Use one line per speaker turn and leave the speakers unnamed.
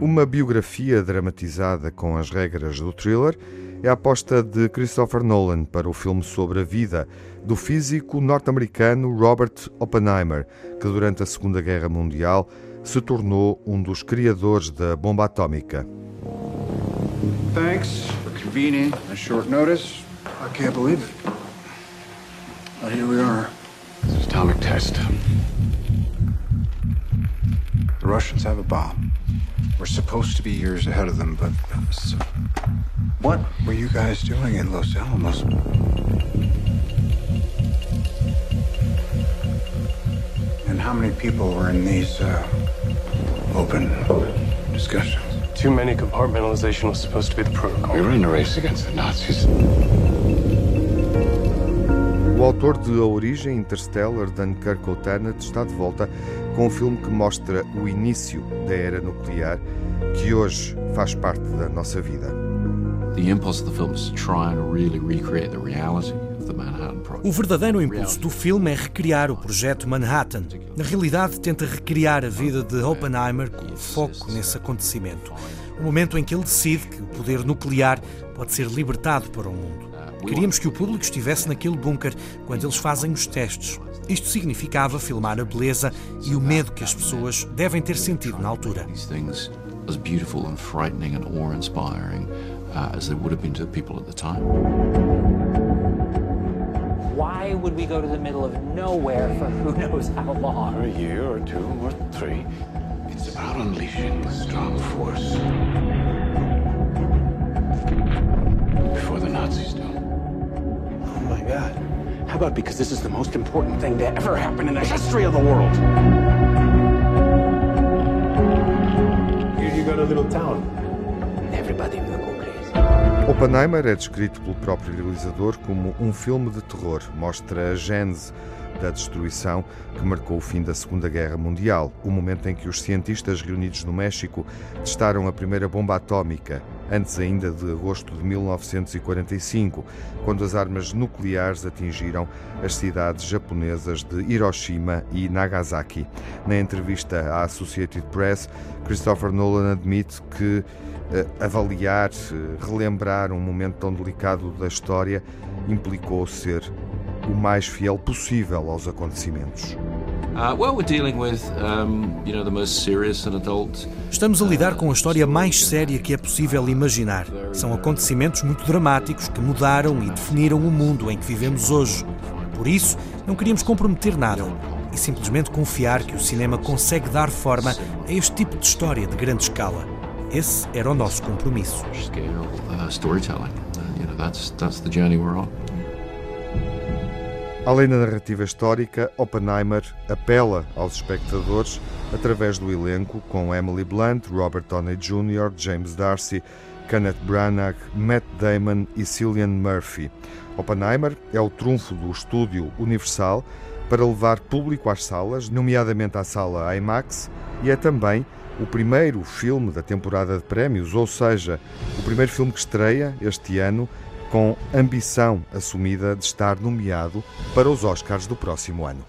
Uma biografia dramatizada com as regras do thriller é a aposta de Christopher Nolan para o filme sobre a vida do físico norte-americano Robert Oppenheimer, que durante a Segunda Guerra Mundial se tornou um dos criadores da bomba atómica.
Thanks for convening a short notice. I can't believe it. But here we are. It's an atomic test. The Russians have a bomb. We're supposed to be years ahead of them, but so, what were you guys doing in Los Alamos? And how many people were in these uh, open discussions?
Too many compartmentalization was supposed to be the protocol.
We were in a race against the Nazis.
O autor de A Origem Interstellar, Dunkirk ou Tenet, está de volta com um filme que mostra o início da era nuclear, que hoje faz parte da nossa vida.
The impulse of the film is to try and really recreate the reality
o verdadeiro impulso do filme é recriar o projeto Manhattan. Na realidade, tenta recriar a vida de Oppenheimer com foco nesse acontecimento. O momento em que ele decide que o poder nuclear pode ser libertado para o mundo. Queríamos que o público estivesse naquele bunker quando eles fazem os testes. Isto significava filmar a beleza e o medo que as pessoas devem ter sentido na altura.
As beautiful and frightening and awe-inspiring uh, as they would have been to the people at the time.
Why would we go to the middle of nowhere for who knows how long?
For a year or two or three. It's about unleashing strong force.
How about because this is the most important thing to ever happen in the history of the world? Here you got a little town.
Everybody will go crazy.
Oppenheimer é descrito pelo próprio realizador como um filme de terror. Mostra a gênese da destruição que marcou o fim da Segunda Guerra Mundial, o momento em que os cientistas reunidos no México testaram a primeira bomba atómica, antes ainda de agosto de 1945, quando as armas nucleares atingiram as cidades japonesas de Hiroshima e Nagasaki. Na entrevista à Associated Press, Christopher Nolan admite que eh, avaliar, eh, relembrar um momento tão delicado da história implicou ser o mais fiel possível aos acontecimentos.
Estamos a lidar com a história mais séria que é possível imaginar. São acontecimentos muito dramáticos que mudaram e definiram o mundo em que vivemos hoje. Por isso, não queríamos comprometer nada e simplesmente confiar que o cinema consegue dar forma a este tipo de história de grande escala. Esse era o nosso compromisso.
Além da narrativa histórica, Oppenheimer apela aos espectadores através do elenco com Emily Blunt, Robert Downey Jr., James Darcy, Kenneth Branagh, Matt Damon e Cillian Murphy. Oppenheimer é o trunfo do estúdio Universal para levar público às salas, nomeadamente à sala IMAX, e é também o primeiro filme da temporada de prémios, ou seja, o primeiro filme que estreia este ano com ambição assumida de estar nomeado para os Oscars do próximo ano.